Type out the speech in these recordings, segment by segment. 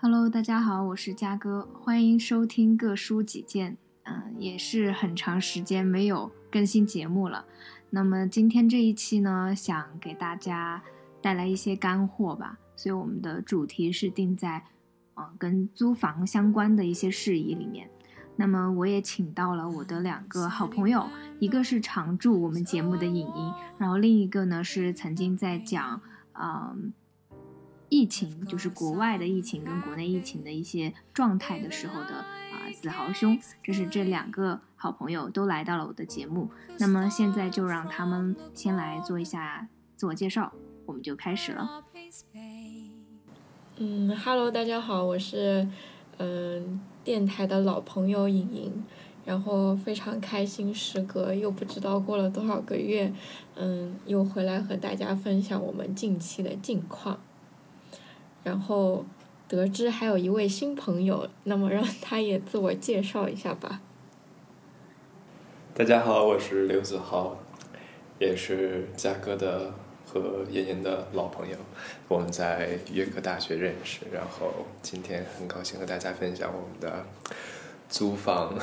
Hello，大家好，我是嘉哥，欢迎收听各抒己见。嗯，也是很长时间没有更新节目了。那么今天这一期呢，想给大家带来一些干货吧，所以我们的主题是定在，嗯，跟租房相关的一些事宜里面。那么我也请到了我的两个好朋友，一个是常驻我们节目的影音，然后另一个呢是曾经在讲，嗯，疫情，就是国外的疫情跟国内疫情的一些状态的时候的啊子豪兄，这是这两个好朋友都来到了我的节目。那么现在就让他们先来做一下自我介绍，我们就开始了。嗯，Hello，大家好，我是嗯。电台的老朋友莹莹，然后非常开心，时隔又不知道过了多少个月，嗯，又回来和大家分享我们近期的近况。然后得知还有一位新朋友，那么让他也自我介绍一下吧。大家好，我是刘子豪，也是嘉哥的。和妍妍的老朋友，我们在约克大学认识，然后今天很高兴和大家分享我们的租房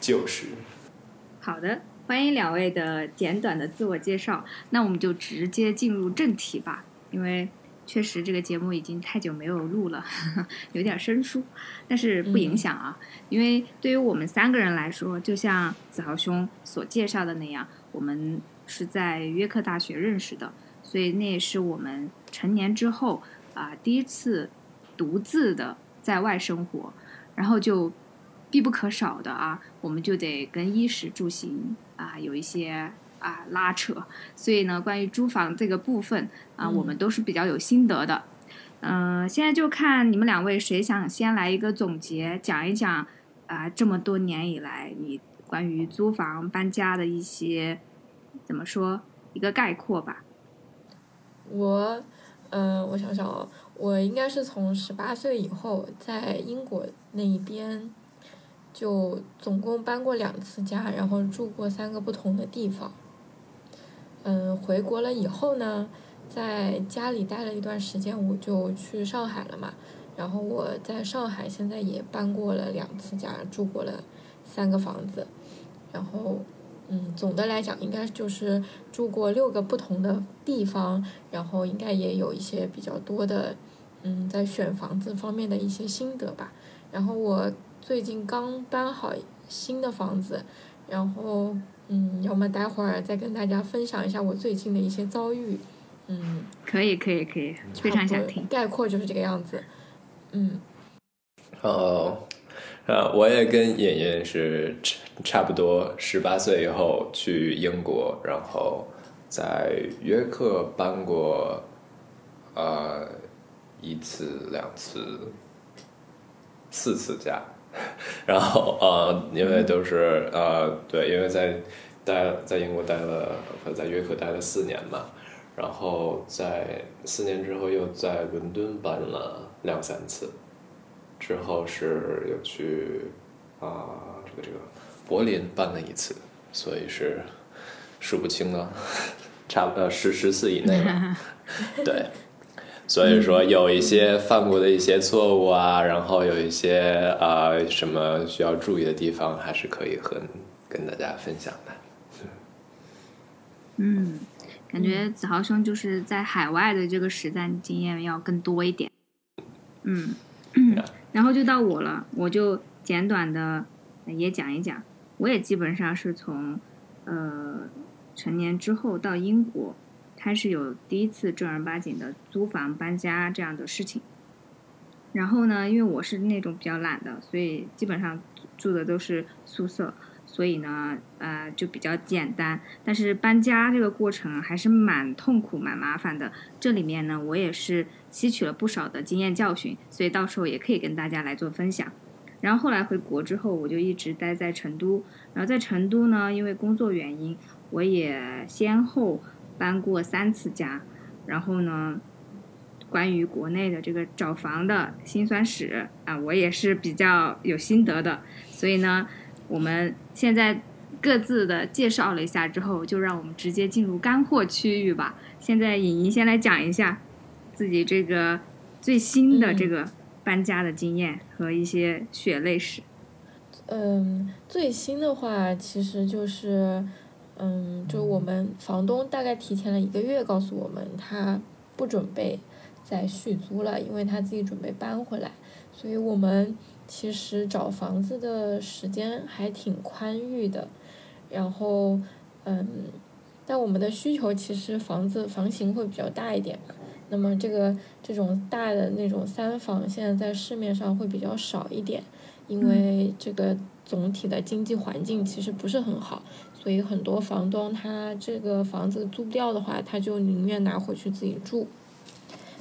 旧事。好的，欢迎两位的简短的自我介绍，那我们就直接进入正题吧，因为确实这个节目已经太久没有录了，有点生疏，但是不影响啊，因为对于我们三个人来说，就像子豪兄所介绍的那样，我们。是在约克大学认识的，所以那也是我们成年之后啊第一次独自的在外生活，然后就必不可少的啊，我们就得跟衣食住行啊有一些啊拉扯，所以呢，关于租房这个部分啊，我们都是比较有心得的。嗯，现在就看你们两位谁想先来一个总结，讲一讲啊这么多年以来你关于租房搬家的一些。怎么说一个概括吧？我，嗯，我想想哦，我应该是从十八岁以后在英国那一边，就总共搬过两次家，然后住过三个不同的地方。嗯，回国了以后呢，在家里待了一段时间，我就去上海了嘛。然后我在上海现在也搬过了两次家，住过了三个房子，然后。嗯，总的来讲，应该就是住过六个不同的地方，然后应该也有一些比较多的，嗯，在选房子方面的一些心得吧。然后我最近刚搬好新的房子，然后嗯，要么待会儿再跟大家分享一下我最近的一些遭遇。嗯，可以可以可以，非常想听。概括就是这个样子。嗯。哦。呃，我也跟妍妍是差差不多十八岁以后去英国，然后在约克搬过，呃，一次、两次、四次家，然后呃，因为都是呃，对，因为在待在英国待了在约克待了四年嘛，然后在四年之后又在伦敦搬了两三次。之后是又去啊，这个这个柏林办了一次，所以是数不清了，差不多十十次以内了。对，所以说有一些犯过的一些错误啊，然后有一些啊什么需要注意的地方，还是可以和跟大家分享的。嗯，感觉子豪兄就是在海外的这个实战经验要更多一点。嗯。然后就到我了，我就简短的也讲一讲。我也基本上是从呃成年之后到英国，开始有第一次正儿八经的租房搬家这样的事情。然后呢，因为我是那种比较懒的，所以基本上住的都是宿舍，所以呢，呃，就比较简单。但是搬家这个过程还是蛮痛苦、蛮麻烦的。这里面呢，我也是。吸取了不少的经验教训，所以到时候也可以跟大家来做分享。然后后来回国之后，我就一直待在成都。然后在成都呢，因为工作原因，我也先后搬过三次家。然后呢，关于国内的这个找房的辛酸史啊，我也是比较有心得的。所以呢，我们现在各自的介绍了一下之后，就让我们直接进入干货区域吧。现在颖颖先来讲一下。自己这个最新的这个搬家的经验和一些血泪史。嗯，最新的话其实就是，嗯，就我们房东大概提前了一个月告诉我们，他不准备再续租了，因为他自己准备搬回来。所以我们其实找房子的时间还挺宽裕的，然后，嗯，但我们的需求其实房子房型会比较大一点。那么这个这种大的那种三房，现在在市面上会比较少一点，因为这个总体的经济环境其实不是很好，所以很多房东他这个房子租不掉的话，他就宁愿拿回去自己住。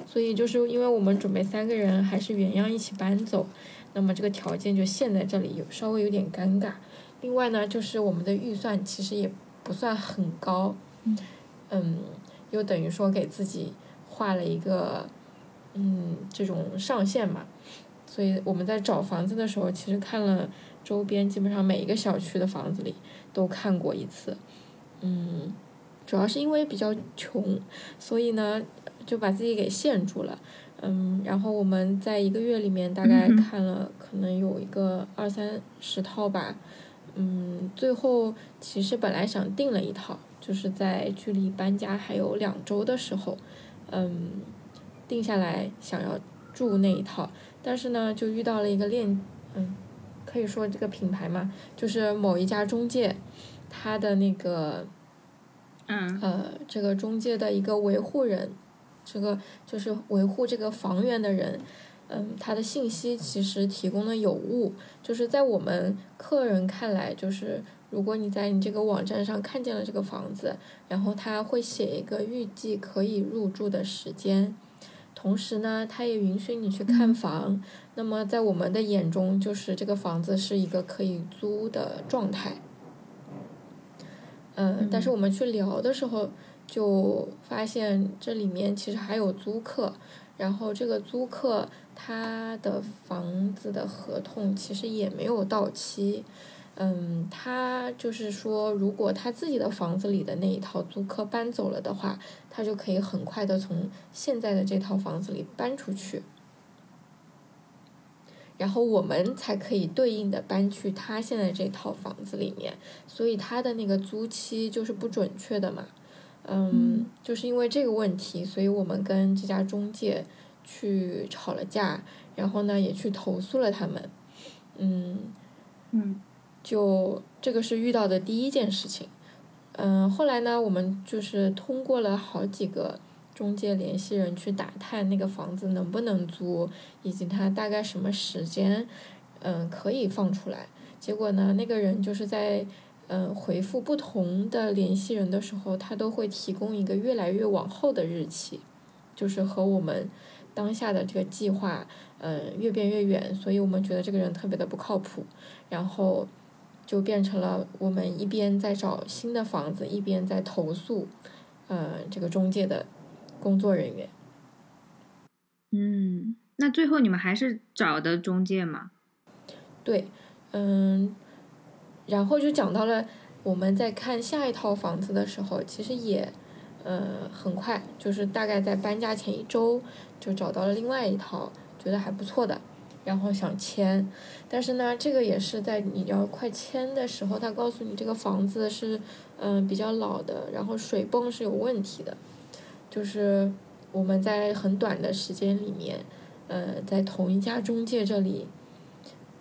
所以就是因为我们准备三个人还是原样一起搬走，那么这个条件就陷在这里，有稍微有点尴尬。另外呢，就是我们的预算其实也不算很高，嗯，又等于说给自己。画了一个，嗯，这种上限嘛，所以我们在找房子的时候，其实看了周边基本上每一个小区的房子里都看过一次，嗯，主要是因为比较穷，所以呢就把自己给限住了，嗯，然后我们在一个月里面大概看了可能有一个二三十套吧，嗯，最后其实本来想订了一套，就是在距离搬家还有两周的时候。嗯，定下来想要住那一套，但是呢，就遇到了一个链，嗯，可以说这个品牌嘛，就是某一家中介，他的那个，嗯，呃，这个中介的一个维护人，这个就是维护这个房源的人，嗯，他的信息其实提供的有误，就是在我们客人看来，就是。如果你在你这个网站上看见了这个房子，然后他会写一个预计可以入住的时间，同时呢，他也允许你去看房。那么在我们的眼中，就是这个房子是一个可以租的状态。嗯，但是我们去聊的时候，就发现这里面其实还有租客，然后这个租客他的房子的合同其实也没有到期。嗯，他就是说，如果他自己的房子里的那一套租客搬走了的话，他就可以很快的从现在的这套房子里搬出去，然后我们才可以对应的搬去他现在这套房子里面，所以他的那个租期就是不准确的嘛。嗯，就是因为这个问题，所以我们跟这家中介去吵了架，然后呢也去投诉了他们。嗯。嗯。就这个是遇到的第一件事情，嗯，后来呢，我们就是通过了好几个中介联系人去打探那个房子能不能租，以及他大概什么时间，嗯，可以放出来。结果呢，那个人就是在嗯回复不同的联系人的时候，他都会提供一个越来越往后的日期，就是和我们当下的这个计划，嗯，越变越远，所以我们觉得这个人特别的不靠谱，然后。就变成了我们一边在找新的房子，一边在投诉，呃，这个中介的工作人员。嗯，那最后你们还是找的中介吗？对，嗯，然后就讲到了我们在看下一套房子的时候，其实也，呃，很快，就是大概在搬家前一周就找到了另外一套，觉得还不错的。然后想签，但是呢，这个也是在你要快签的时候，他告诉你这个房子是嗯比较老的，然后水泵是有问题的，就是我们在很短的时间里面，呃，在同一家中介这里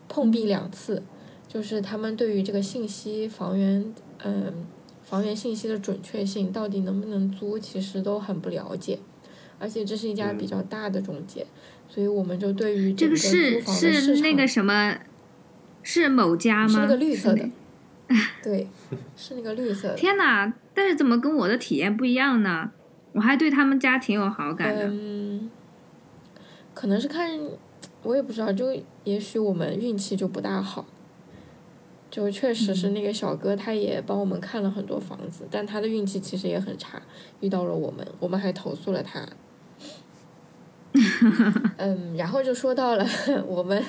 碰壁两次，就是他们对于这个信息房源嗯房源信息的准确性到底能不能租，其实都很不了解，而且这是一家比较大的中介。所以我们就对于这个是是那个什么，是某家吗？是那个绿色的，对，是那个绿色。天哪！但是怎么跟我的体验不一样呢？我还对他们家挺有好感的。嗯，可能是看，我也不知道，就也许我们运气就不大好。就确实是那个小哥，他也帮我们看了很多房子，但他的运气其实也很差，遇到了我们，我们还投诉了他。嗯，然后就说到了 我们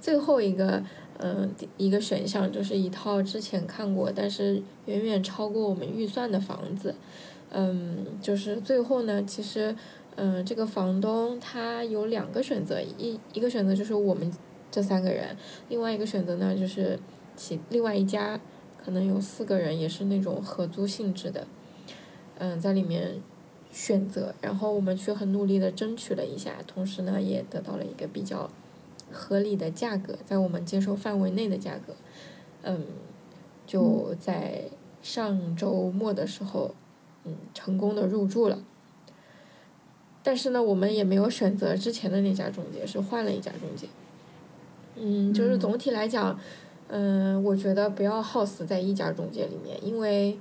最后一个嗯一个选项，就是一套之前看过，但是远远超过我们预算的房子。嗯，就是最后呢，其实嗯，这个房东他有两个选择，一一个选择就是我们这三个人，另外一个选择呢就是其另外一家可能有四个人，也是那种合租性质的，嗯，在里面选择，然后我们去很努力的争取了一下，同时呢也得到了一个比较合理的价格，在我们接受范围内的价格，嗯，就在上周末的时候，嗯，成功的入住了。但是呢，我们也没有选择之前的那家中介，是换了一家中介。嗯，就是总体来讲，嗯，我觉得不要耗死在一家中介里面，因为，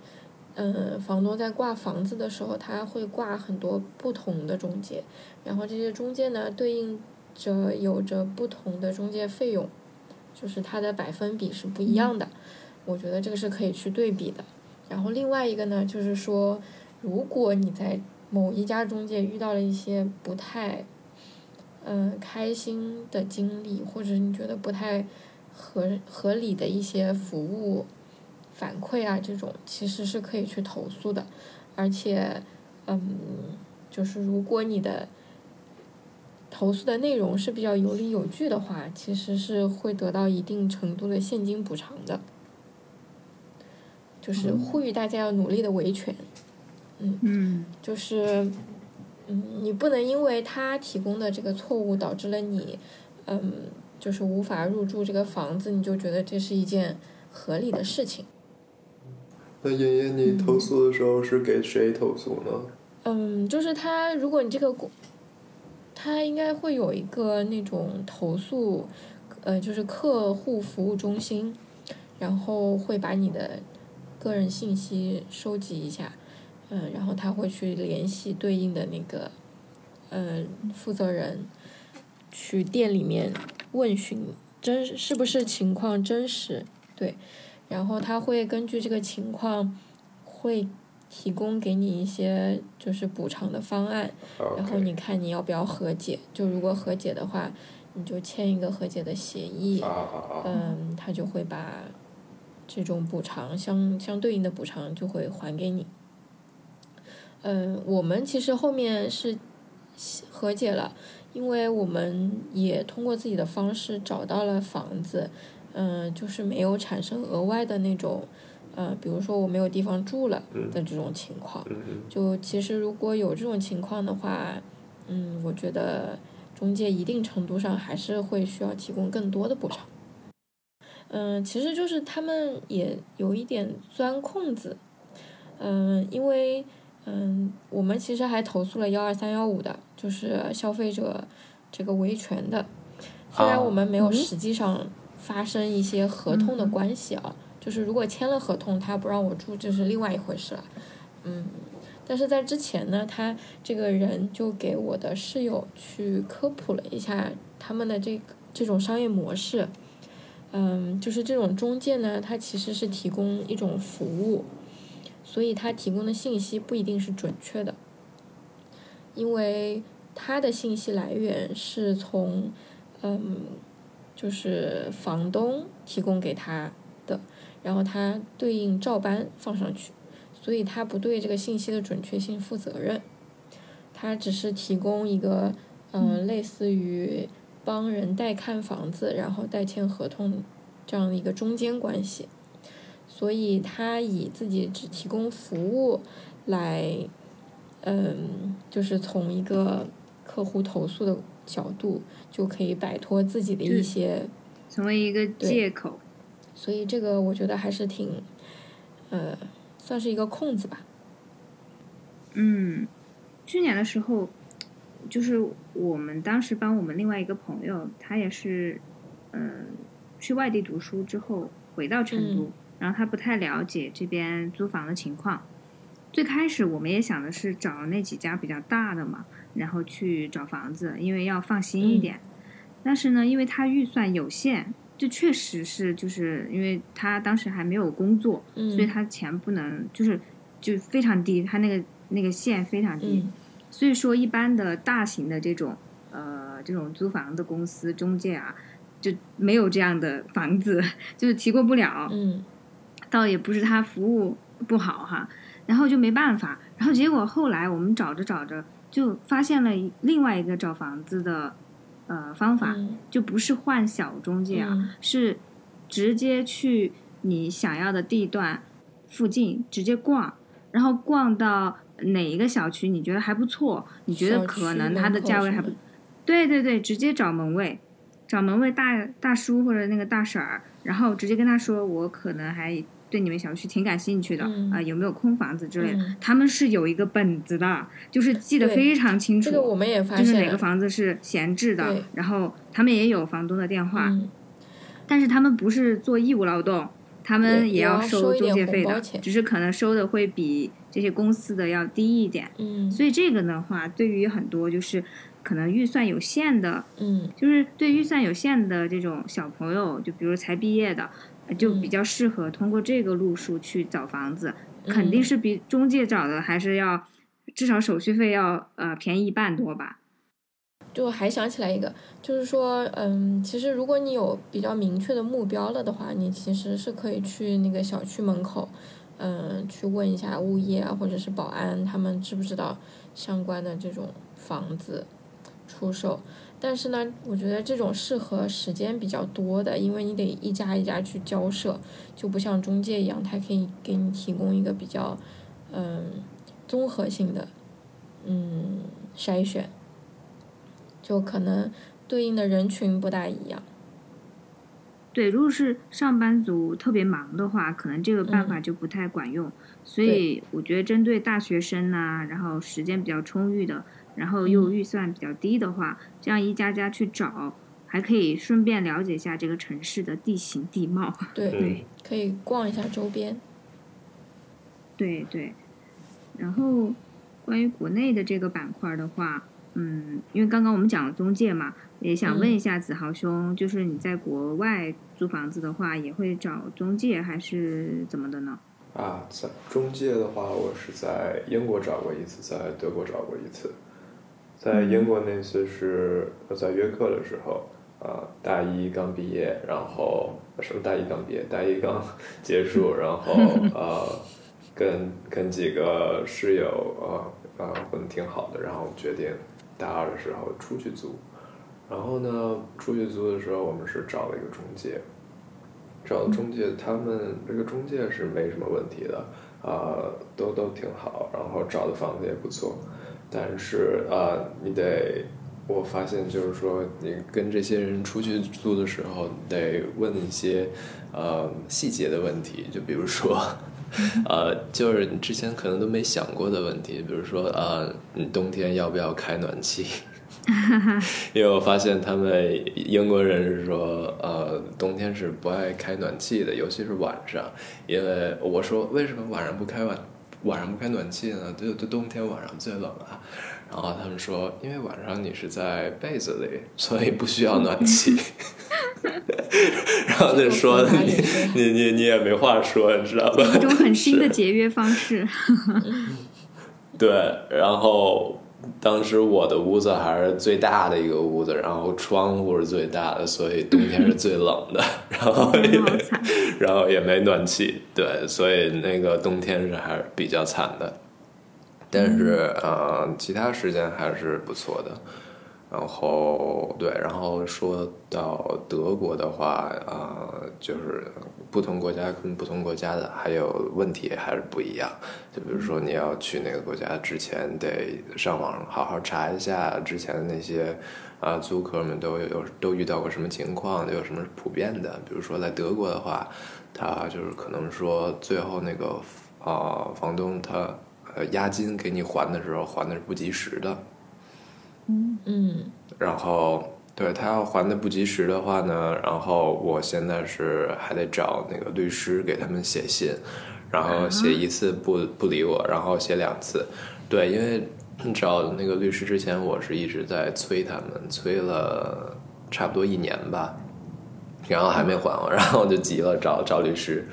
嗯，房东在挂房子的时候，他会挂很多不同的中介，然后这些中介呢，对应着有着不同的中介费用，就是它的百分比是不一样的。我觉得这个是可以去对比的。然后另外一个呢，就是说，如果你在某一家中介遇到了一些不太，嗯，开心的经历，或者你觉得不太合合理的一些服务反馈啊，这种其实是可以去投诉的，而且，嗯，就是如果你的投诉的内容是比较有理有据的话，其实是会得到一定程度的现金补偿的，就是呼吁大家要努力的维权。嗯，嗯就是，嗯，你不能因为他提供的这个错误导致了你，嗯，就是无法入住这个房子，你就觉得这是一件合理的事情。那妍妍，你投诉的时候是给谁投诉呢？嗯，就是他，如果你这个，他应该会有一个那种投诉，呃，就是客户服务中心，然后会把你的个人信息收集一下。嗯，然后他会去联系对应的那个，嗯，负责人，去店里面问询真是不是情况真实，对，然后他会根据这个情况，会提供给你一些就是补偿的方案，然后你看你要不要和解，就如果和解的话，你就签一个和解的协议，嗯，他就会把这种补偿相相对应的补偿就会还给你。嗯，我们其实后面是和解了，因为我们也通过自己的方式找到了房子，嗯，就是没有产生额外的那种，呃，比如说我没有地方住了的这种情况。就其实如果有这种情况的话，嗯，我觉得中介一定程度上还是会需要提供更多的补偿。嗯，其实就是他们也有一点钻空子，嗯，因为。嗯，我们其实还投诉了幺二三幺五的，就是消费者这个维权的。虽然我们没有实际上发生一些合同的关系啊，就是如果签了合同，他不让我住，这是另外一回事了。嗯，但是在之前呢，他这个人就给我的室友去科普了一下他们的这个这种商业模式。嗯，就是这种中介呢，它其实是提供一种服务。所以他提供的信息不一定是准确的，因为他的信息来源是从，嗯，就是房东提供给他的，然后他对应照搬放上去，所以他不对这个信息的准确性负责任，他只是提供一个，嗯，类似于帮人代看房子，然后代签合同这样的一个中间关系。所以他以自己只提供服务来，嗯，就是从一个客户投诉的角度，就可以摆脱自己的一些，成为一个借口。所以这个我觉得还是挺，呃，算是一个空子吧。嗯，去年的时候，就是我们当时帮我们另外一个朋友，他也是，嗯，去外地读书之后回到成都。然后他不太了解这边租房的情况，最开始我们也想的是找那几家比较大的嘛，然后去找房子，因为要放心一点。但是呢，因为他预算有限，这确实是就是因为他当时还没有工作，所以他钱不能就是就非常低，他那个那个线非常低，所以说一般的大型的这种呃这种租房的公司中介啊，就没有这样的房子，就是提供不了。嗯。倒也不是他服务不好哈，然后就没办法，然后结果后来我们找着找着，就发现了另外一个找房子的呃方法，就不是换小中介啊，是直接去你想要的地段附近直接逛，然后逛到哪一个小区你觉得还不错，你觉得可能它的价位还不，对对对，直接找门卫，找门卫大大叔或者那个大婶儿，然后直接跟他说我可能还。对你们小区挺感兴趣的啊，有没有空房子之类的？他们是有一个本子的，就是记得非常清楚。这个我们也发现，就是哪个房子是闲置的，然后他们也有房东的电话，但是他们不是做义务劳动，他们也要收中介费的，只是可能收的会比这些公司的要低一点。嗯，所以这个的话，对于很多就是可能预算有限的，嗯，就是对预算有限的这种小朋友，就比如才毕业的。就比较适合通过这个路数去找房子，肯定是比中介找的还是要至少手续费要呃便宜一半多吧。就还想起来一个，就是说，嗯，其实如果你有比较明确的目标了的话，你其实是可以去那个小区门口，嗯，去问一下物业啊或者是保安，他们知不知道相关的这种房子出售。但是呢，我觉得这种适合时间比较多的，因为你得一家一家去交涉，就不像中介一样，它可以给你提供一个比较，嗯，综合性的，嗯，筛选，就可能对应的人群不大一样。对，如果是上班族特别忙的话，可能这个办法就不太管用。所以我觉得针对大学生呐，然后时间比较充裕的。然后又预算比较低的话，这样一家家去找，还可以顺便了解一下这个城市的地形地貌。对，可以逛一下周边。对对。然后关于国内的这个板块的话，嗯，因为刚刚我们讲了中介嘛，也想问一下子豪兄，就是你在国外租房子的话，也会找中介还是怎么的呢？啊，在中介的话，我是在英国找过一次，在德国找过一次。在英国那次是我在约克的时候，啊，大一刚毕业，然后什么大一刚毕业，大一刚结束，然后呃，跟跟几个室友呃呃混的挺好的，然后决定大二的时候出去租，然后呢，出去租的时候我们是找了一个中介，找中介，他们这个中介是没什么问题的，啊，都都挺好，然后找的房子也不错。但是啊，你得，我发现就是说，你跟这些人出去住的时候，得问一些呃细节的问题，就比如说，呃，就是你之前可能都没想过的问题，比如说呃，你冬天要不要开暖气？因为我发现他们英国人是说，呃，冬天是不爱开暖气的，尤其是晚上。因为我说为什么晚上不开暖？晚上不开暖气呢，就就冬天晚上最冷了。然后他们说，因为晚上你是在被子里，所以不需要暖气。然后就说你你你你也没话说，你知道吧？一种很新的节约方式。对，然后。当时我的屋子还是最大的一个屋子，然后窗户是最大的，所以冬天是最冷的。然后也，然后也没暖气，对，所以那个冬天是还是比较惨的。但是嗯，其他时间还是不错的。然后对，然后说到德国的话，呃，就是不同国家跟不同国家的还有问题还是不一样。就比如说你要去那个国家之前，得上网好好查一下之前的那些啊租客们都有都遇到过什么情况，都有什么普遍的。比如说在德国的话，他就是可能说最后那个啊房东他呃押金给你还的时候还的是不及时的。嗯，然后对他要还的不及时的话呢，然后我现在是还得找那个律师给他们写信，然后写一次不不理我，然后写两次，对，因为找那个律师之前，我是一直在催他们，催了差不多一年吧，然后还没还我，然后我就急了，找找律师，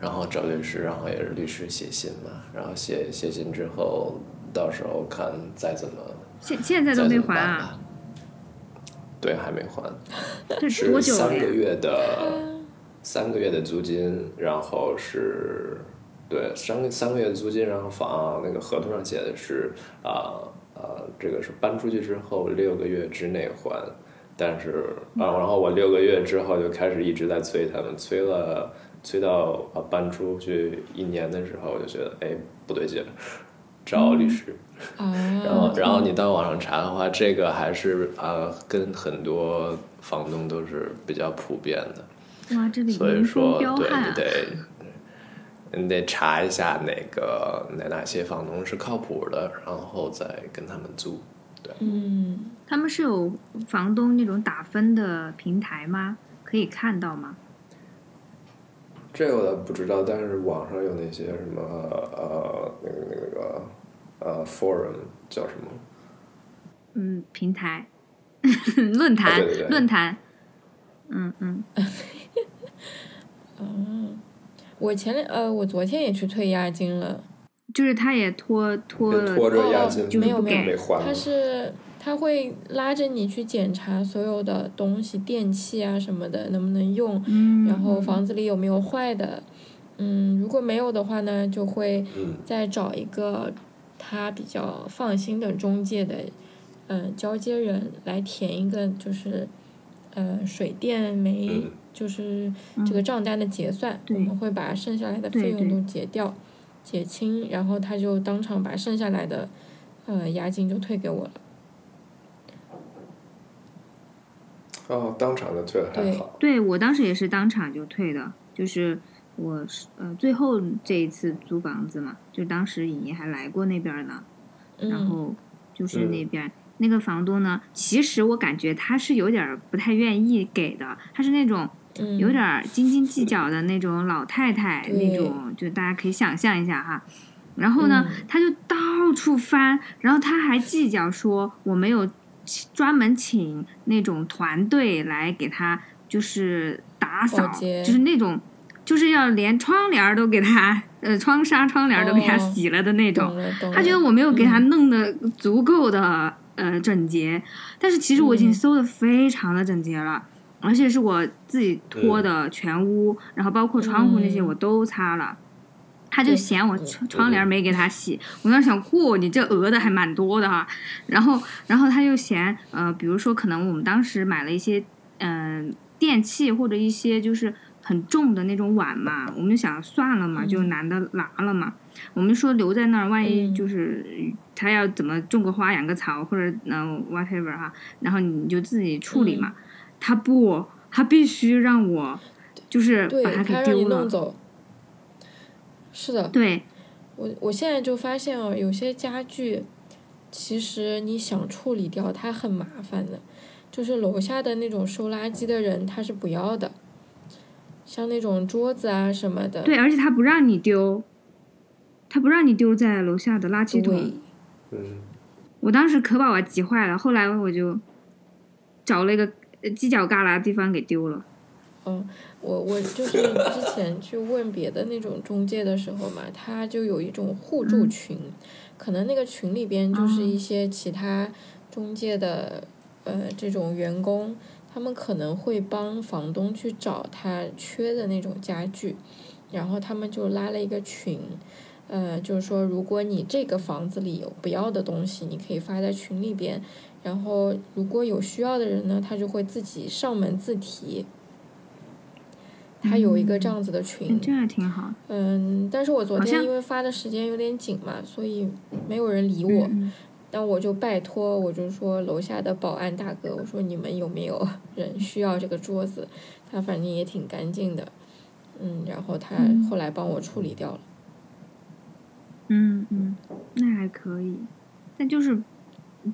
然后找律师，然后也是律师写信嘛，然后写写信之后，到时候看再怎么。现现在都没还啊？对，还没还。这是多久三个月的，三个月的租金，然后是，对，三个三个月的租金，然后房那个合同上写的是啊呃这个是搬出去之后六个月之内还，但是啊，然后我六个月之后就开始一直在催他们，催了催到啊搬出去一年的时候，我就觉得哎不对劲，找律师。然后然后你到网上查的话，这个还是啊跟很多房东都是比较普遍的。哇，这里所以说对啊你！得你得查一下哪个哪哪些房东是靠谱的，然后再跟他们租。对，嗯，他们是有房东那种打分的平台吗？可以看到吗？这个我倒不知道，但是网上有那些什么呃那个那个呃 forum 叫什么？嗯，平台、论坛、啊对对对论坛。嗯嗯，我前两呃，我昨天也去退押金了，就是他也拖拖了，拖着押金哦没有给没有，他没还吗？是他会拉着你去检查所有的东西，电器啊什么的能不能用，嗯，然后房子里有没有坏的，嗯，如果没有的话呢，就会嗯再找一个他比较放心的中介的，嗯、交接人来填一个就是，呃，水电煤嗯。就是这个账单的结算，对。我们会把剩下来的对对费用都结掉，结清，然后他就当场把剩下来的，呃，押金就退给我了。哦，当场就退了，还对。好。对我当时也是当场就退的，就是我是呃最后这一次租房子嘛，就当时尹爷还来过那边呢，然嗯，后就是那边、那个房东呢，其实我感觉他是有点儿不太愿意给的，他是那种嗯。有点儿斤斤计较的那种老太太，对那种就大家可以想象一下哈。然后呢，嗯。他就到处翻，然后他还计较说我没有专门请那种团队来给他就是打扫，就是那种就是要连窗帘都给他呃窗纱窗帘都给他哦洗了的那种。他觉得我没有给他嗯弄的足够的、呃整洁，但是其实我已经嗯。搜的非常的整洁了，而且是我自己拖的全屋，然后包括窗户那些嗯。我都擦了。他就嫌我窗窗帘没给他洗，我当时想，嚯，你这讹的还蛮多的哈。然后，然后他又嫌，呃，比如说可能我们当时买了一些，嗯、电器或者一些就是很重的那种碗嘛，我们就想算了嘛，就嗯懒得拿了嘛。我们说留在那儿，万一嗯就是他要怎么种个花、养个草，或者嗯、whatever 哈，然后你就自己处理嘛。他不，他必须让我就是把它给丢了。弄走。是的，对，我我现在就发现哦，有些家具，其实你想处理掉它很麻烦的，就是楼下的那种收垃圾的人他是不要的，像那种桌子啊什么的。对，而且他不让你丢，他不让你丢在楼下的垃圾桶。对嗯，我当时可把我急坏了，后来我就找了一个呃犄角旮旯的地方给丢了。嗯，我我就是之前去问别的那种中介的时候嘛，他就有一种互助群，可能那个群里边就是一些其他中介的呃这种员工，他们可能会帮房东去找他缺的那种家具，然后他们就拉了一个群。呃，就是说，如果你这个房子里有不要的东西，你可以发在群里边，然后如果有需要的人呢，他就会自己上门自提。他有一个这样子的群嗯，，这还挺好。嗯，但是我昨天因为发的时间有点紧嘛，所以没有人理我。嗯但我就拜托，我就说楼下的保安大哥，我说你们有没有 人需要这个桌子？他反正也挺干净的，嗯，然后他嗯后来帮我处理掉了。嗯嗯，那还可以，但就是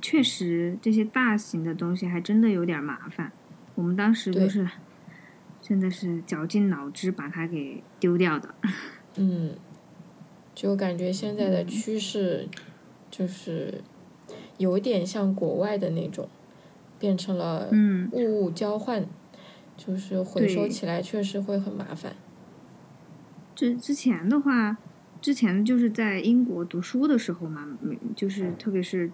确实这些大型的东西还真的有点麻烦。我们当时就是真的是绞尽脑汁把它给丢掉的。嗯，就感觉现在嗯的趋势就是有点像国外的那种，变成了嗯，物物交换，就是回收起来确实会很麻烦。之之前的话，之前就是在英国读书的时候嘛，嗯就是特别是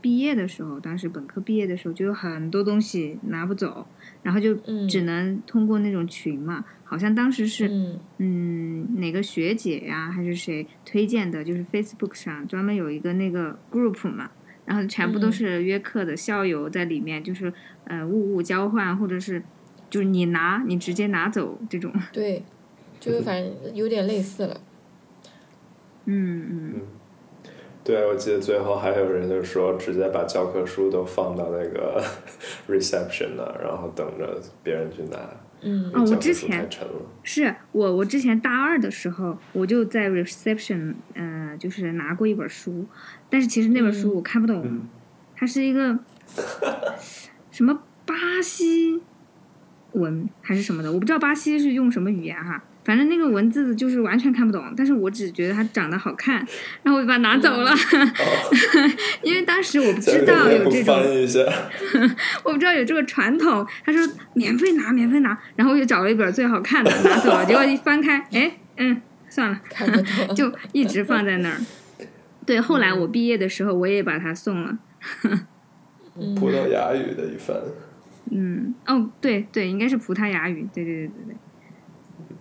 毕业的时候，当时本科毕业的时候，就有很多东西拿不走，然后就嗯。只能通过那种群嘛。好像当时是嗯。嗯哪个学姐呀还是谁推荐的，就是 Facebook 上专门有一个那个 group 嘛，然后全部都嗯是约克的校友在里面，就是呃物物交换，或者是就是你拿你直接拿走这种。对，就是反正有点类似了。嗯嗯，对，我记得最后还有人就说，直接把教科书都放到那个 reception 那，然后等着别人去拿。嗯哦我之前。是我我之前大二的时候，我就在 reception 呃就是拿过一本书，但是其实那本书嗯我看不懂，嗯它是一个 什么巴西文还是什么的，我不知道巴西是用什么语言哈。反正那个文字就是完全看不懂，但是我只觉得它长得好看，然后我就把它拿走了，因为当时我不知道有这种 我不知道有这个传统，他说免费拿，免费拿，然后我就找了一本最好看的拿走了，结果一翻开，哎，嗯，算了，看不懂。就一直放在那儿。对，后来我毕业的时候，我也把它送了。嗯葡萄牙语的一番。嗯，哦，对对，应该是葡萄牙语，对对对对对，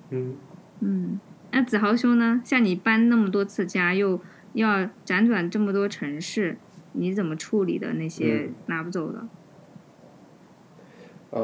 嗯，嗯。那子豪兄呢？像你搬那么多次家，又要辗转这么多城市，你怎么处理的那些拿不走的？啊，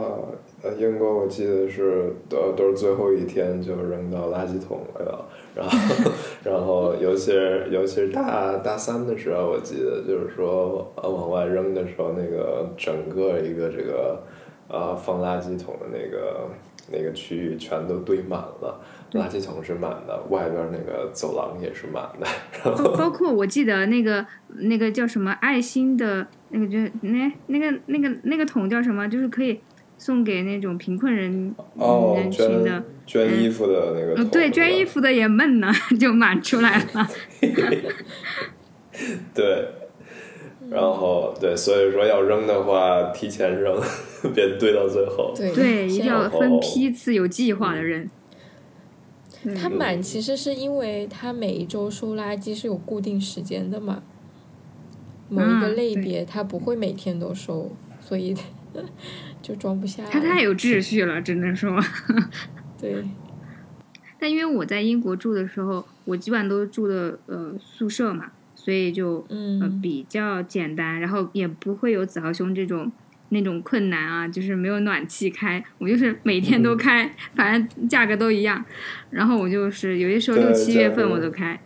呃，英国我记得是都都是最后一天就扔到垃圾桶了，然后 然后尤其是尤其是大大三的时候，我记得就是说呃往外扔的时候，那个整个一个这个呃放垃圾桶的那个那个区域全都堆满了，垃圾桶是满的，外边那个走廊也是满的，然后包包括我记得那个那个叫什么爱心的那个，就是那那个那个那个桶叫什么？就是可以送给那种贫困人、哦人群的捐。捐衣服的那个对，捐衣服的也闷呢，就满出来了。对，然后对，所以说要扔的话，提前扔，别堆到最后。对对，一定要分批次，有计划的扔。它满其实是因为它每一周收垃圾是有固定时间的嘛，某一个类别它不会每天都收，所以 就装不下了。它太有秩序了，只能说。对，但因为我在英国住的时候，我基本上都住的呃宿舍嘛，所以就呃嗯。比较简单，然后也不会有子豪兄这种那种困难啊，就是没有暖气开，我就是每天都开，反正价格都一样，然后我就是有些时候六七月份我都开，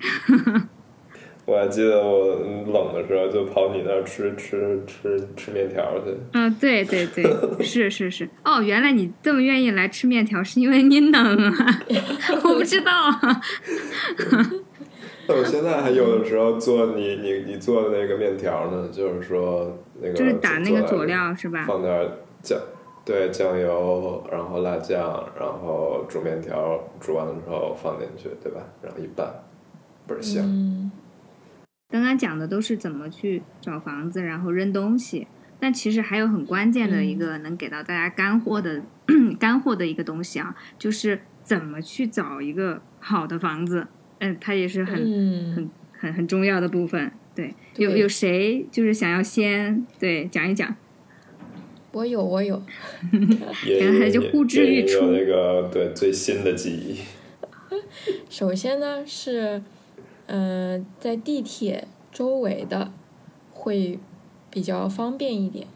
我还记得我嗯冷的时候就跑你那儿吃吃吃吃面条去。嗯，对对对，是是是，哦，原来你这么愿意来吃面条，是因为你冷啊？我不知道啊，那 我现在还有的时候做你你你做的那个面条呢，就是说那个就是打那个佐料是吧？放点儿酱，对酱油，然后辣酱，然后煮面条，煮完了之后放进去，对吧？然后一拌，倍儿香。嗯刚刚讲的都是怎么去找房子，然后扔东西。但其实还有很关键的一个能给到大家干货的、干货的一个东西啊，就是怎么去找一个好的房子。嗯，它也是很、嗯，很很很重要的部分。对，有对有谁就是想要先对讲一讲？我有我有，也然后就呼之欲出那个对最新的记忆。首先呢是，嗯、在地铁周围的会比较方便一点，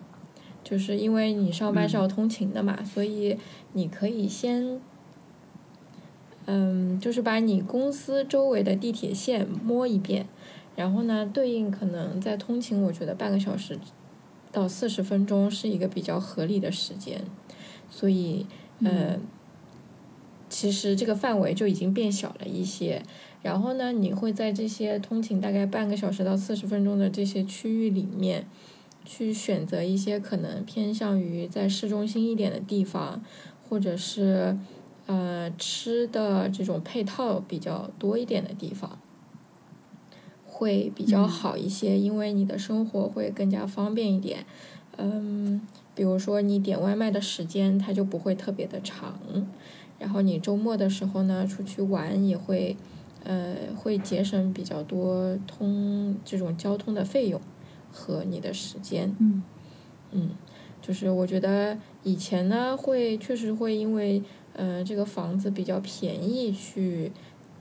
就是因为你上班是要通勤的嘛，所以你可以先，嗯，就是把你公司周围的地铁线摸一遍，然后呢，对应可能在通勤，我觉得半个小时到四十分钟是一个比较合理的时间，所以，呃，其实这个范围就已经变小了一些。然后呢，你会在这些通勤大概半个小时到四十分钟的这些区域里面，去选择一些可能偏向于在市中心一点的地方，或者是呃吃的这种配套比较多一点的地方，会比较好一些，因为你的生活会更加方便一点。嗯，比如说你点外卖的时间它就不会特别的长，然后你周末的时候呢出去玩也会。呃，会节省比较多通这种交通的费用和你的时间。嗯嗯，就是我觉得以前呢，会确实会因为呃这个房子比较便宜去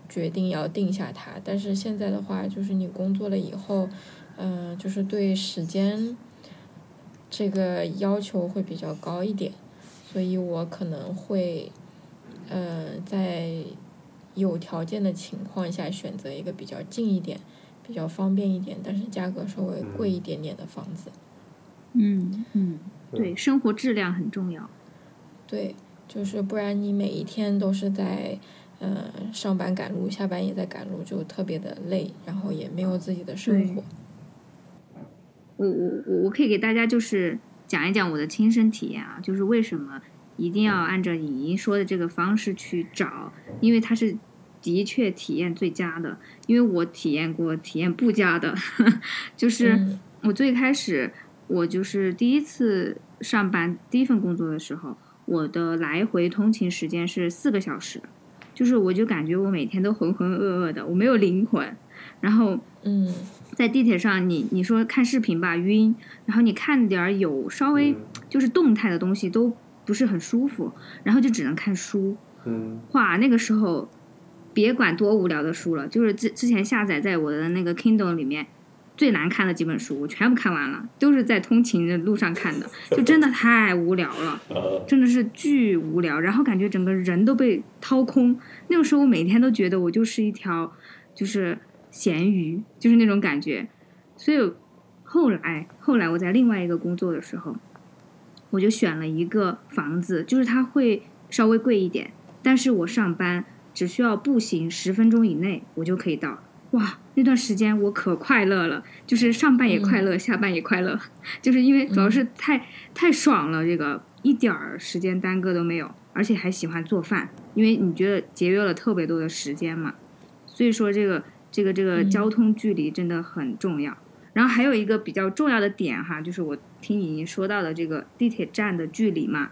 决定要定下它，但是现在的话，就是你工作了以后，嗯，就是对时间这个要求会比较高一点，所以我可能会，呃，在有条件的情况下选择一个比较近一点、比较方便一点，但是价格稍微贵一点点的房子。嗯嗯，对，生活质量很重要。对，就是不然你每一天都是在。嗯，上班赶路，下班也在赶路，就特别的累，然后也没有自己的生活。我我我我可以给大家就是讲一讲我的亲身体验啊，就是为什么一定要按照莹莹说的这个方式去找，因为它是的确体验最佳的。因为我体验过体验不佳的，就是我最开始我就是第一次上班第一份工作的时候，我的来回通勤时间是四个小时。就是我就感觉我每天都浑浑噩噩的，我没有灵魂。然后，嗯，在地铁上，你你说看视频吧晕，然后你看点儿有稍微就是动态的东西都不是很舒服，然后就只能看书。嗯，哇，那个时候别管多无聊的书了，就是之之前下载在我的那个 Kindle 里面。最难看的几本书，我全部看完了，都是在通勤的路上看的，就真的太无聊了，真的是巨无聊。然后感觉整个人都被掏空。那个时候我每天都觉得我就是一条就是咸鱼，就是那种感觉。所以后来后来我在另外一个工作的时候，我就选了一个房子，就是它会稍微贵一点，但是我上班只需要步行十分钟以内，我就可以到。哇，那段时间我可快乐了，就是上班也快乐，下班也快乐，就是因为主要是太太爽了，这个一点儿时间耽搁都没有，而且还喜欢做饭，因为你觉得节约了特别多的时间嘛。所以说这个这个这个交通距离真的很重要。然后还有一个比较重要的点哈，就是我听你说到的这个地铁站的距离嘛。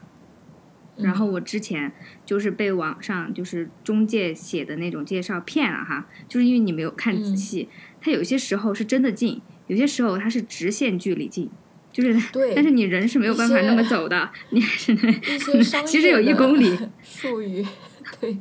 然后我之前就是被网上就是中介写的那种介绍骗了哈，就是因为你没有看仔细，它有些时候是真的近，有些时候它是直线距离近，就是对，但是你人是没有办法那么走的，你还是那 其实有一公里 术语，对，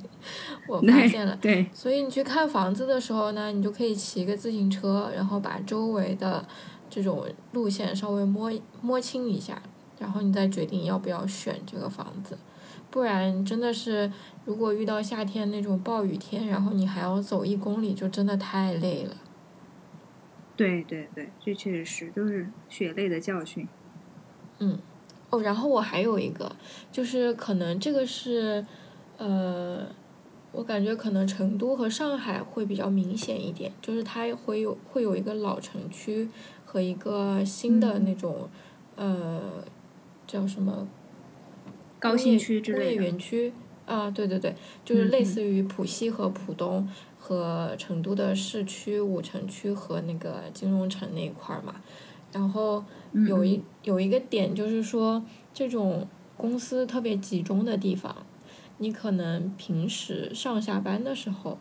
我发现了，对，所以你去看房子的时候呢，你就可以骑个自行车，然后把周围的这种路线稍微摸摸清一下。然后你再决定要不要选这个房子，不然真的是，如果遇到夏天那种暴雨天，然后你还要走一公里，就真的太累了。对对对，这确实是都是血泪的教训。嗯，哦，然后我还有一个，就是可能这个是，呃，我感觉可能成都和上海会比较明显一点，就是它会有会有一个老城区和一个新的那种，呃。叫什么？高新区之类的。工业园区啊，对对对，就是类似于浦西和浦东和成都的市区五城区和那个金融城那一块儿嘛。然后有一有一个点就是说，这种公司特别集中的地方，你可能平时上下班的时候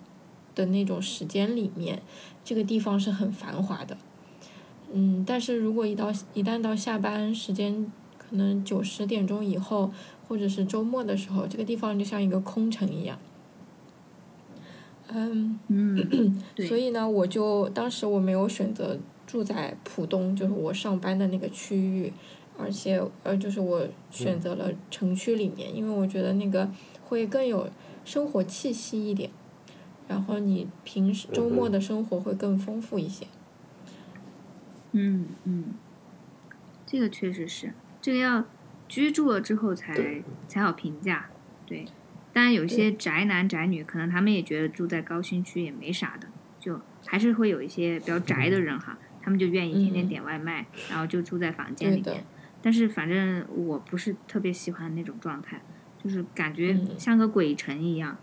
的那种时间里面，这个地方是很繁华的。嗯，但是如果一到一旦到下班时间。可能九十点钟以后，或者是周末的时候，这个地方就像一个空城一样。嗯，所以呢，我就当时我没有选择住在浦东，就是我上班的那个区域，而且呃，就是我选择了城区里面，因为我觉得那个会更有生活气息一点，然后你平时周末的生活会更丰富一些。嗯嗯，这个确实是。这个要居住了之后才才好评价，对。当然，有些宅男宅女可能他们也觉得住在高新区也没啥的，就还是会有一些比较宅的人哈，他们就愿意天天点外卖，然后就住在房间里面。但是反正我不是特别喜欢那种状态，就是感觉像个鬼城一样。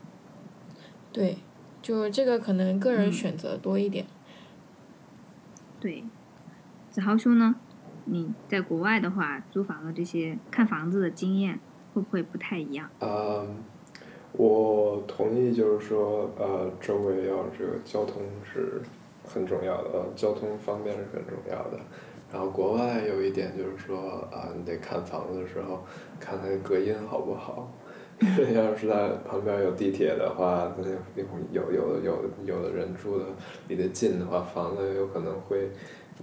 对，就这个可能个人选择多一点。对，子豪兄呢？你在国外的话，租房的这些看房子的经验会不会不太一样？呃，我同意，就是说，呃，周围要这个交通是很重要的，呃，交通方便是很重要的。然后国外有一点就是说，啊，你得看房子的时候，看它的隔音好不好。要是在旁边有地铁的话，那有有有有有的人住的离得近的话，房子有可能会。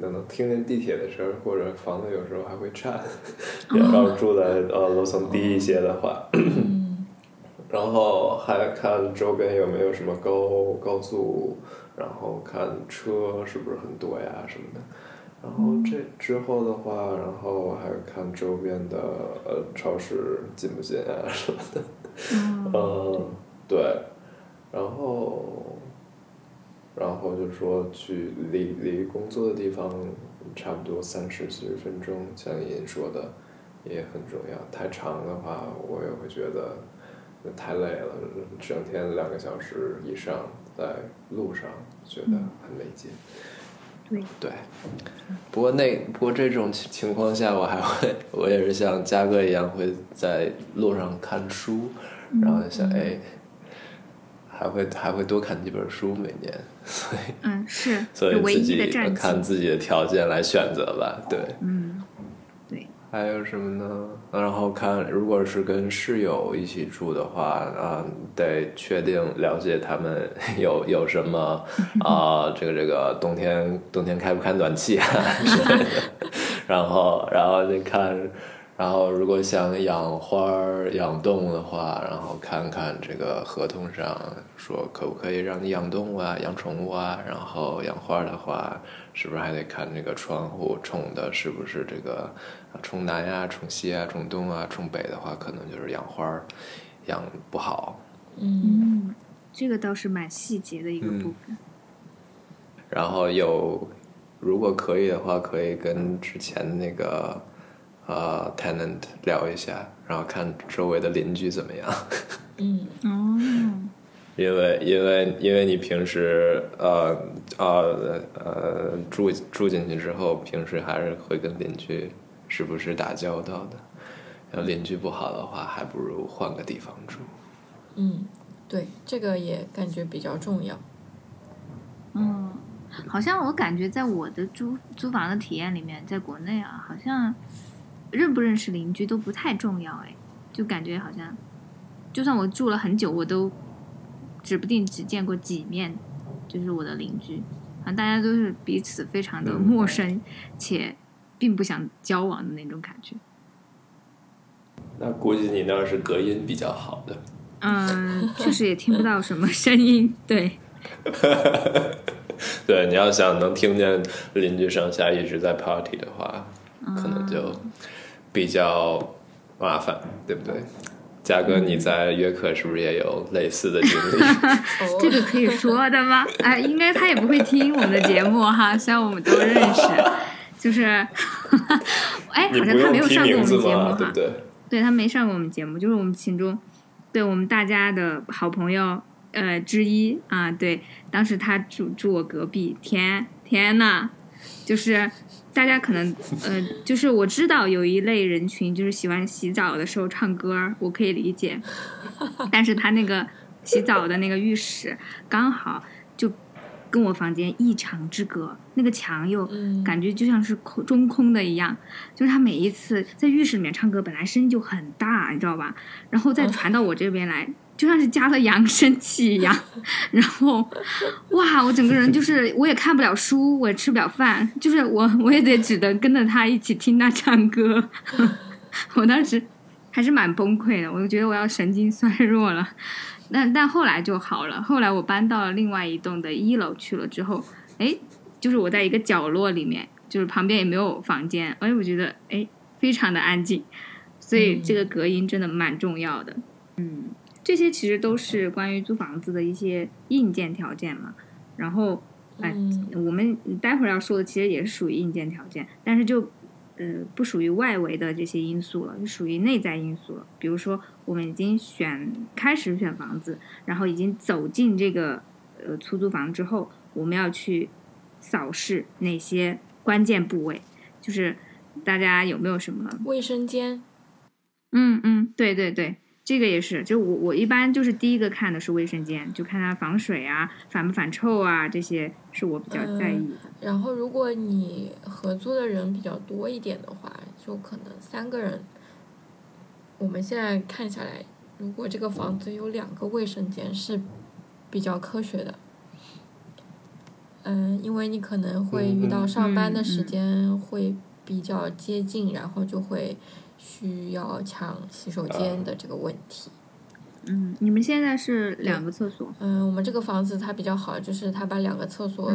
能能听见地铁的声儿，或者房子有时候还会颤。要是住在呃楼层低一些的话，然后还看周边有没有什么高高速，然后看车是不是很多呀什么的。然后这之后的话，然后还看周边的呃超市近不近啊什么的。嗯，对，然后，然后就说去离离工作的地方差不多三十几十分钟，像您说的也很重要。太长的话，我也会觉得太累了，整天两个小时以上在路上，觉得很没劲。对对，不过那不过这种情情况下，我还会，我也是像嘉哥一样会在路上看书，然后想哎，还会还会多看几本书每年，所以嗯是，所以自己看看自己的条件来选择吧，对，嗯对。还有什么呢？然后看，如果是跟室友一起住的话，啊，得确定了解他们有有什么 啊，这个这个冬天冬天开不开暖气啊之类的。然后然后就看。然后，如果想养花儿、养动物的话，然后看看这个合同上说可不可以让你养动物啊、养宠物啊。然后养花的话，是不是还得看这个窗户冲的是不是这个冲南呀、冲西啊、冲东啊、冲北的话，可能就是养花儿养不好。嗯，这个倒是蛮细节的一个部分。然后有，如果可以的话，可以跟之前那个。呃，tenant 聊一下，然后看周围的邻居怎么样。嗯 哦。因为因为因为你平时呃呃呃住住进去之后，平时还是会跟邻居时不时打交道的。要邻居不好的话，还不如换个地方住。嗯，对，这个也感觉比较重要。嗯，好像我感觉在我的租租房的体验里面，在国内啊，好像。认不认识邻居都不太重要哎，就感觉好像，就算我住了很久，我都指不定只见过几面，就是我的邻居，好像大家都是彼此非常的陌生，且并不想交往的那种感觉。那估计你那是隔音比较好的。嗯，确实也听不到什么声音，对。对，你要想能听见邻居上下一直在 party 的话，可能就。比较麻烦，对不对？嘉哥，你在约克是不是也有类似的经历？这个可以说的吗？哎，应该他也不会听我们的节目哈，虽然我们都认识。就是，哎，好像他没有上过我们节目哈。对对，他没上过我们节目，就是我们群中对我们大家的好朋友呃之一啊。对，当时他住住我隔壁，天天呐，就是。大家可能，呃，就是我知道有一类人群就是喜欢洗澡的时候唱歌，我可以理解。但是他那个洗澡的那个浴室刚好就跟我房间一墙之隔，那个墙又感觉就像是空中空的一样。就是他每一次在浴室里面唱歌，本来声音就很大，你知道吧？然后再传到我这边来。就像是加了扬声器一样，然后，哇！我整个人就是，我也看不了书，我也吃不了饭，就是我我也得只能跟着他一起听他唱歌。我当时还是蛮崩溃的，我就觉得我要神经衰弱了。但但后来就好了，后来我搬到了另外一栋的一楼去了之后，哎，就是我在一个角落里面，就是旁边也没有房间，哎，我觉得哎非常的安静，所以这个隔音真的蛮重要的，嗯。这些其实都是关于租房子的一些硬件条件嘛，然后，哎，我们待会儿要说的其实也是属于硬件条件，但是就，呃，不属于外围的这些因素了，就属于内在因素了。比如说，我们已经选开始选房子，然后已经走进这个呃出租房之后，我们要去扫视哪些关键部位，就是大家有没有什么卫生间？嗯嗯，对对对。这个也是，就我我一般就是第一个看的是卫生间，就看它防水啊，反不反臭啊，这些是我比较在意的。然后，如果你合租的人比较多一点的话，就可能三个人。我们现在看下来，如果这个房子有两个卫生间是比较科学的。嗯，因为你可能会遇到上班的时间会比较接近，然后就会需要抢洗手间的这个问题。嗯，你们现在是两个厕所？嗯，我们这个房子它比较好，就是它把两个厕所，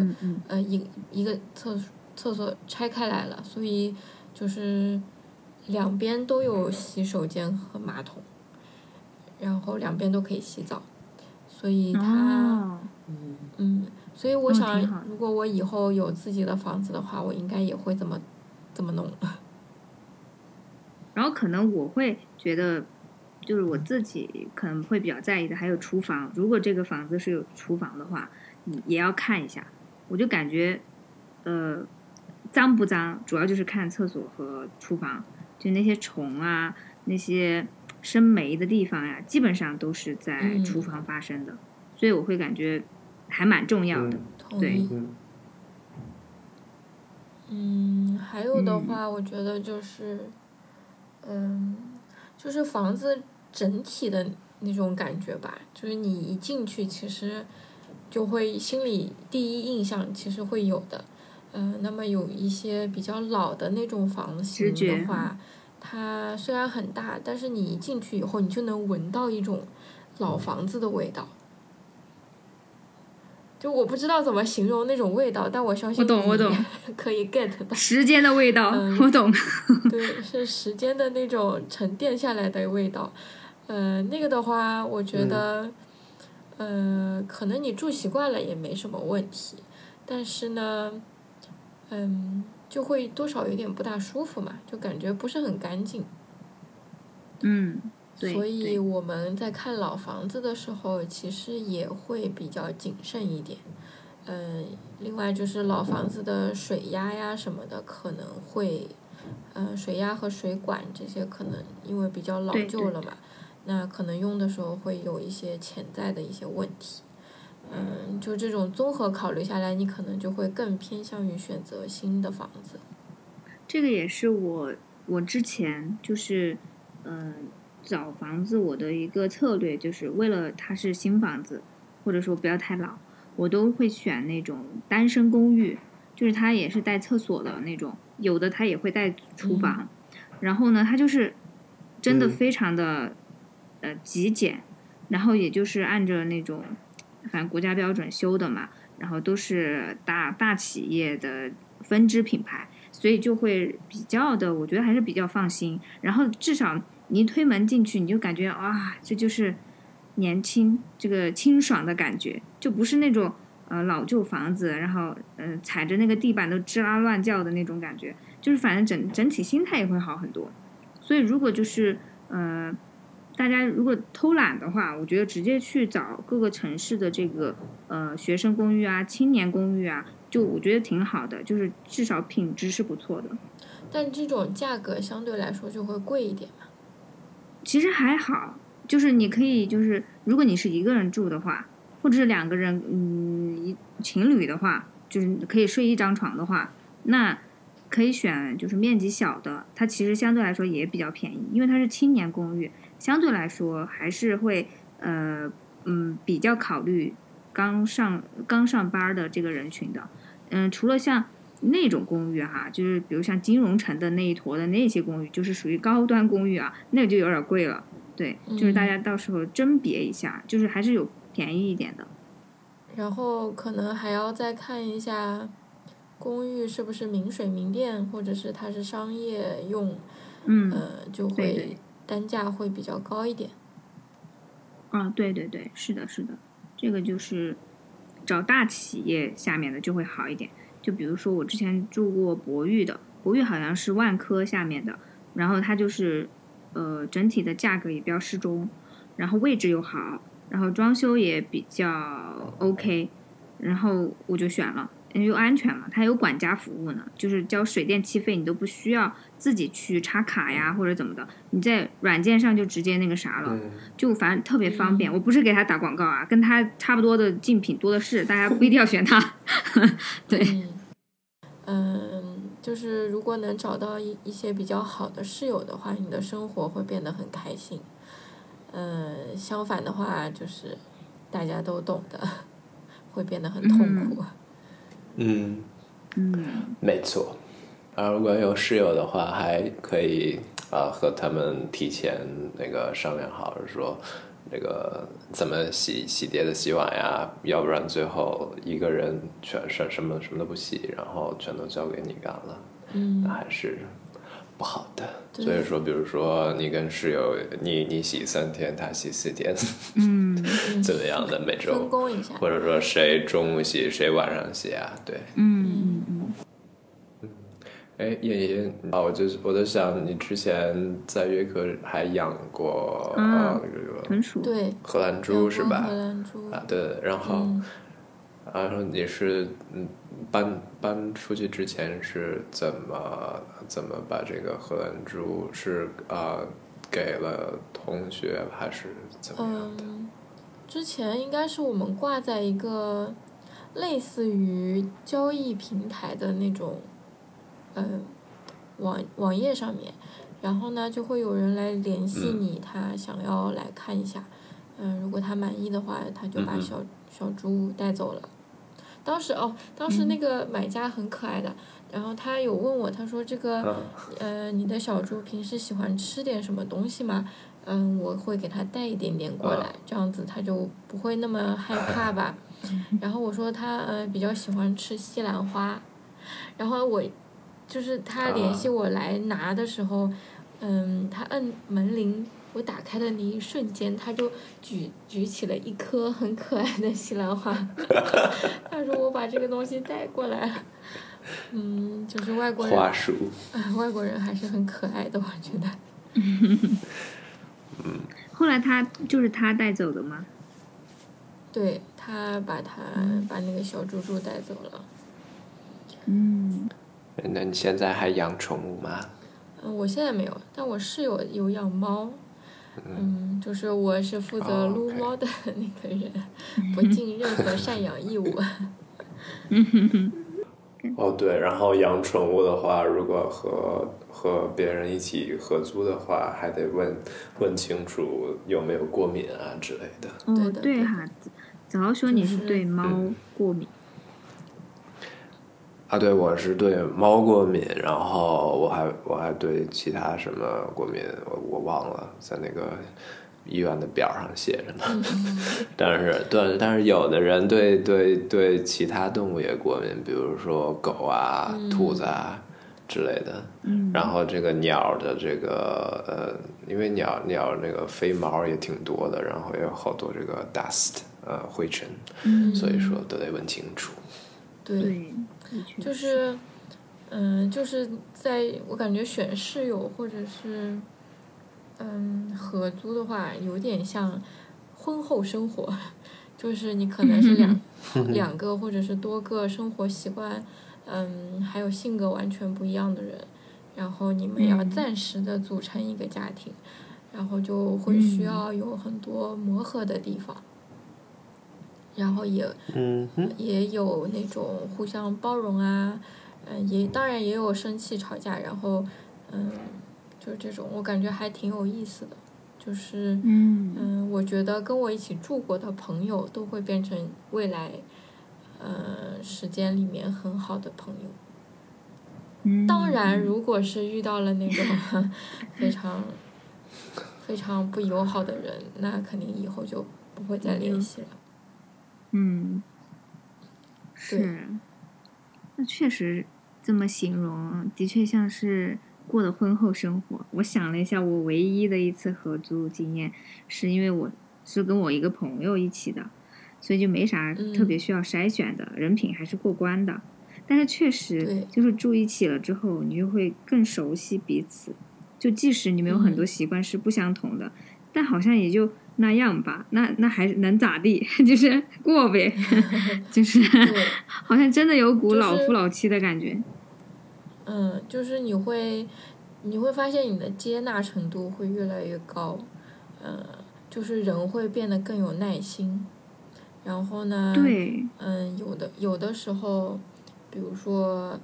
呃，一一个厕厕所拆开来了，所以就是两边都有洗手间和马桶，然后两边都可以洗澡，所以它，嗯，所以我想，如果我以后有自己的房子的话，我应该也会这么这么弄。然后可能我会觉得。就是我自己可能会比较在意的，还有厨房。如果这个房子是有厨房的话，你也要看一下。我就感觉，呃，脏不脏，主要就是看厕所和厨房。就那些虫啊，那些生霉的地方呀，基本上都是在厨房发生的。所以我会感觉还蛮重要的。对。嗯，还有的话，我觉得就是，嗯，就是房子。整体的那种感觉吧，就是你一进去，其实就会心里第一印象其实会有的。嗯，那么有一些比较老的那种房型的话，它虽然很大，但是你一进去以后，你就能闻到一种老房子的味道。就我不知道怎么形容那种味道，但我相信我懂，我懂 可以 get 到。时间的味道，我懂。对，是时间的那种沉淀下来的味道。嗯，那个的话，我觉得，嗯，可能你住习惯了也没什么问题，但是呢，嗯，就会多少有点不大舒服嘛，就感觉不是很干净。嗯，所以我们在看老房子的时候，其实也会比较谨慎一点。嗯，另外就是老房子的水压呀什么的，可能会，嗯，水压和水管这些可能因为比较老旧了嘛。那可能用的时候会有一些潜在的一些问题，嗯，就这种综合考虑下来，你可能就会更偏向于选择新的房子。这个也是我我之前就是嗯找房子我的一个策略，就是为了它是新房子，或者说不要太老，我都会选那种单身公寓，就是它也是带厕所的那种，有的它也会带厨房，然后呢，它就是真的非常的。呃，极简，然后也就是按着那种，反正国家标准修的嘛，然后都是大大企业的分支品牌，所以就会比较的，我觉得还是比较放心。然后至少你一推门进去，你就感觉哇，这就是年轻这个清爽的感觉，就不是那种呃老旧房子，然后呃踩着那个地板都吱啦乱叫的那种感觉，就是反正整整体心态也会好很多。所以如果就是呃。大家如果偷懒的话，我觉得直接去找各个城市的这个呃学生公寓啊、青年公寓啊，就我觉得挺好的，就是至少品质是不错的。但这种价格相对来说就会贵一点嘛？其实还好，就是你可以就是如果你是一个人住的话，或者是两个人嗯一情侣的话，就是可以睡一张床的话，那可以选就是面积小的，它其实相对来说也比较便宜，因为它是青年公寓。相对来说，还是会呃嗯比较考虑刚上刚上班的这个人群的，嗯，除了像那种公寓哈，就是比如像金融城的那一坨的那些公寓，就是属于高端公寓啊，那个就有点贵了。对，就是大家到时候甄别一下，就是还是有便宜一点的。然后可能还要再看一下公寓是不是明水明电，或者是它是商业用，嗯，呃，就会。单价会比较高一点。啊，对对对，是的，是的，这个就是找大企业下面的就会好一点。就比如说我之前住过博裕的，博裕好像是万科下面的，然后它就是呃整体的价格也比较适中，然后位置又好，然后装修也比较 OK，然后我就选了。又安全嘛，它有管家服务呢，就是交水电气费，你都不需要自己去插卡呀或者怎么的，你在软件上就直接那个啥了，就反正特别方便。我不是给他打广告啊，跟他差不多的竞品多的是，大家不一定要选他。对，嗯，就是如果能找到一一些比较好的室友的话，你的生活会变得很开心。嗯，相反的话，就是大家都懂的，会变得很痛苦。嗯，嗯没错。啊，如果有室友的话，还可以啊和他们提前那个商量好，说那个怎么洗洗碟的洗碗呀，要不然最后一个人全什什么什么都不洗，然后全都交给你干了，嗯那还是不好的。所以说，比如说你跟室友，你你洗三天，他洗四天，嗯 怎么样的每分周，工一下。或者说谁中午洗，谁晚上洗啊？对。嗯嗯哎，叶叶啊，我就是我在想，你之前在约克还养过嗯啊那个豚鼠，对，荷兰猪是吧荷？兰猪。啊，对，然后嗯然后你是嗯搬搬出去之前是怎么怎么把这个荷兰猪是啊给了同学还是怎么样的？嗯，之前应该是我们挂在一个类似于交易平台的那种，嗯，网网页上面，然后呢就会有人来联系嗯你，他想要来看一下，嗯，如果他满意的话，他就把小小猪带走了。当时哦，当时那个买家很可爱的，然后他有问我，他说这个。嗯呃，你的小猪平时喜欢吃点什么东西吗？嗯，我会给他带一点点过来，这样子他就不会那么害 怕吧。然后我说他呃比较喜欢吃西兰花，然后我就是他联系我来拿的时候，嗯，他摁门铃，我打开的那一瞬间，他就举举起了一颗很可爱的西兰花，他说我把这个东西带过来了。嗯，就是外国人花束，啊，外国人还是很可爱的，我觉得。嗯 后来他就是他带走的吗？对他把他把那个小猪猪带走了。嗯那你现在还养宠物吗？嗯，我现在没有，但我室友有养猫。嗯，就是我是负责哦撸猫的那个人，不尽任何赡养义务。哦，对，然后养宠物的话，如果和和别人一起合租的话，还得问问清楚有没有过敏啊之类的。哦对的对的哈，子豪说你是对猫嗯过敏，啊，对，我是对猫过敏，然后我还我还对其他什么过敏，我我忘了，在那个医院的表上写着呢。但是对，但是有的人对对对其他动物也过敏，比如说狗啊、兔子啊之类的。嗯然后这个鸟的这个呃，因为鸟鸟那个飞毛也挺多的，然后也有好多这个 dust 呃灰尘，嗯所以说都得问清楚。对，对，就是，嗯，就是在我感觉选室友或者是，嗯，合租的话，有点像婚后生活，就是你可能是两 两个或者是多个生活习惯，嗯，还有性格完全不一样的人，然后你们要嗯。暂时的组成一个家庭，然后就会需嗯。要有很多磨合的地方，然后也嗯，也有那种互相包容啊，嗯，也当然也有生气吵架，然后嗯，就是这种我感觉还挺有意思的，就是嗯嗯，我觉得跟我一起住过的朋友都会变成未来，呃，时间里面很好的朋友。嗯，当然，如果是遇到了那种非常非常不友好的人，那肯定以后就不会再联系了。嗯，是，那确实这么形容，的确像是过的婚后生活。我想了一下，我唯一的一次合租经验，是因为我是跟我一个朋友一起的，所以就没啥嗯特别需要筛选的，人品还是过关的。但是确实，就是住一起了之后，你就会更熟悉彼此。就即使你们有很多嗯。习惯是不相同的，但好像也就那样吧。那那还能咋地？就是过呗，就是。好像真的有股老夫老妻的感觉。嗯，就是你会，你会发现你的接纳程度会越来越高，嗯，就是人会变得更有耐心，然后呢，对，嗯，有的有的时候，比如说，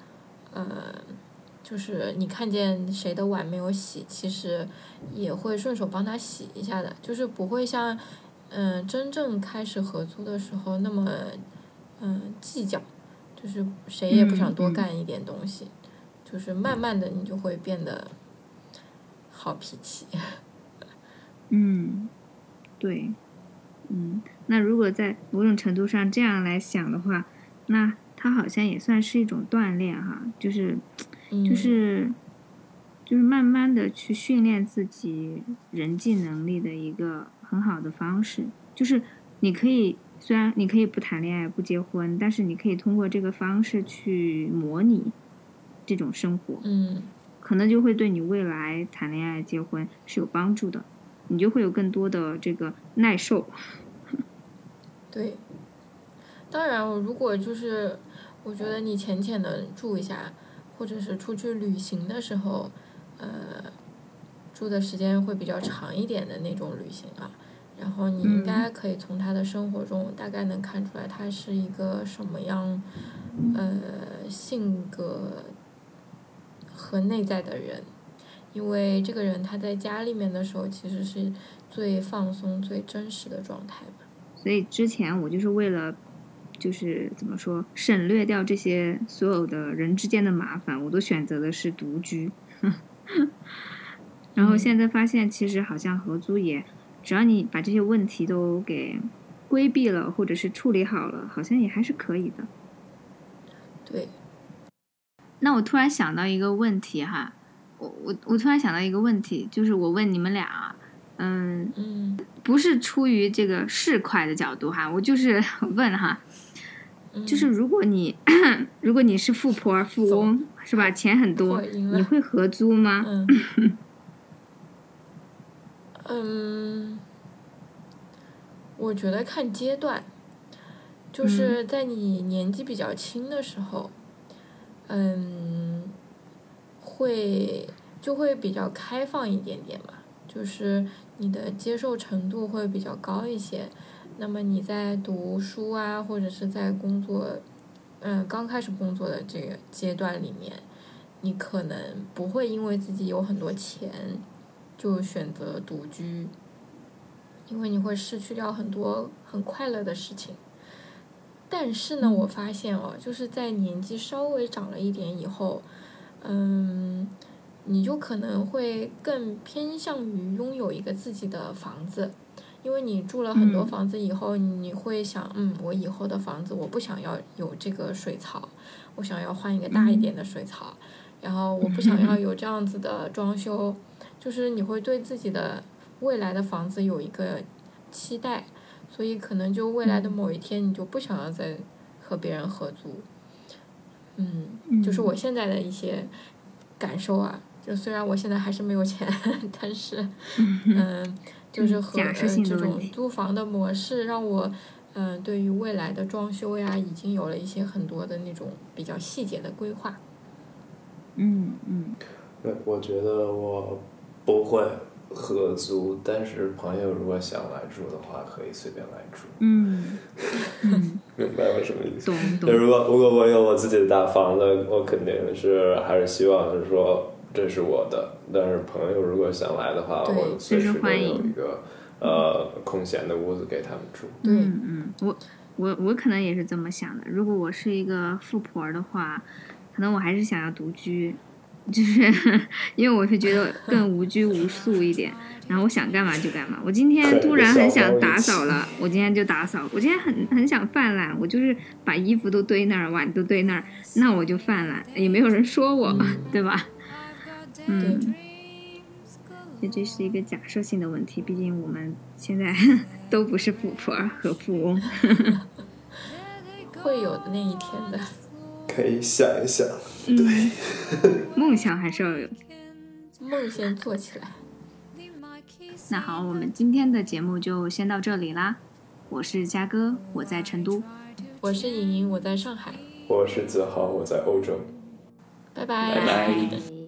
呃，就是你看见谁的碗没有洗，其实也会顺手帮他洗一下的，就是不会像，嗯、真正开始合租的时候那么，嗯、计较，就是谁也不想多干一点东西，就是慢慢的你就会变得好脾气。嗯，对，嗯，那如果在某种程度上这样来想的话，那它好像也算是一种锻炼哈，就是，就是，就是慢慢的去训练自己人际能力的一个很好的方式。就是你可以，虽然你可以不谈恋爱、不结婚，但是你可以通过这个方式去模拟这种生活，嗯可能就会对你未来谈恋爱、结婚是有帮助的。你就会有更多的这个耐受。对，当然，如果就是我觉得你浅浅的住一下，或者是出去旅行的时候，呃，住的时间会比较长一点的那种旅行啊，然后你应该可以从他的生活中大概能看出来他是一个什么样，呃，性格和内在的人。因为这个人他在家里面的时候，其实是最放松、最真实的状态嘛。所以之前我就是为了，就是怎么说，省略掉这些所有的人之间的麻烦，我都选择的是独居。然后现在发现，其实好像合租也，只要你把这些问题都给规避了，或者是处理好了，好像也还是可以的。对。那我突然想到一个问题哈。我我我突然想到一个问题，就是我问你们俩，嗯嗯，不是出于这个市侩的角度哈，我就是 问哈，就是如果你 如果你是富婆富翁是吧，钱很多，你会合租吗？嗯，嗯，我觉得看阶段，就是在你年纪比较轻的时候，嗯。会就会比较开放一点点嘛，就是你的接受程度会比较高一些。那么你在读书啊，或者是在工作，嗯，刚开始工作的这个阶段里面，你可能不会因为自己有很多钱就选择独居，因为你会失去掉很多很快乐的事情。但是呢，我发现哦，就是在年纪稍微长了一点以后。嗯，你就可能会更偏向于拥有一个自己的房子，因为你住了很多房子以后，你会想，嗯，我以后的房子我不想要有这个水槽，我想要换一个大一点的水槽，然后我不想要有这样子的装修，就是你会对自己的未来的房子有一个期待，所以可能就未来的某一天你就不想要再和别人合租。嗯，就是我现在的一些感受啊，就虽然我现在还是没有钱，但是，嗯，就是和呃这种租房的模式让我，嗯，对于未来的装修呀，已经有了一些很多的那种比较细节的规划。嗯嗯。对，我觉得我不会合租，但是朋友如果想来住的话，可以随便来住。嗯。明白我什么意思？懂懂。如果如果我有我自己的大房子，我肯定是还是希望是说这是我的。但是朋友如果想来的话，我随时都有一个呃空闲的屋子给他们住。嗯嗯，我我我可能也是这么想的。如果我是一个富婆的话，可能我还是想要独居。就是因为我是觉得更无拘无束一点，然后我想干嘛就干嘛。我今天突然很想打扫了，我今天就打扫。我今天很很想犯懒，我就是把衣服都堆那儿，碗都堆那儿，那我就犯懒，也没有人说我，对吧？嗯，这这是一个假设性的问题，毕竟我们现在 都不是富婆和富翁，会有的那一天的。可以想一想，对，梦想还是要有，梦先做起来。那好，我们今天的节目就先到这里啦。我是嘉哥，我在成都；我是莹莹，我在上海；我是子豪，我在欧洲。拜拜。拜拜。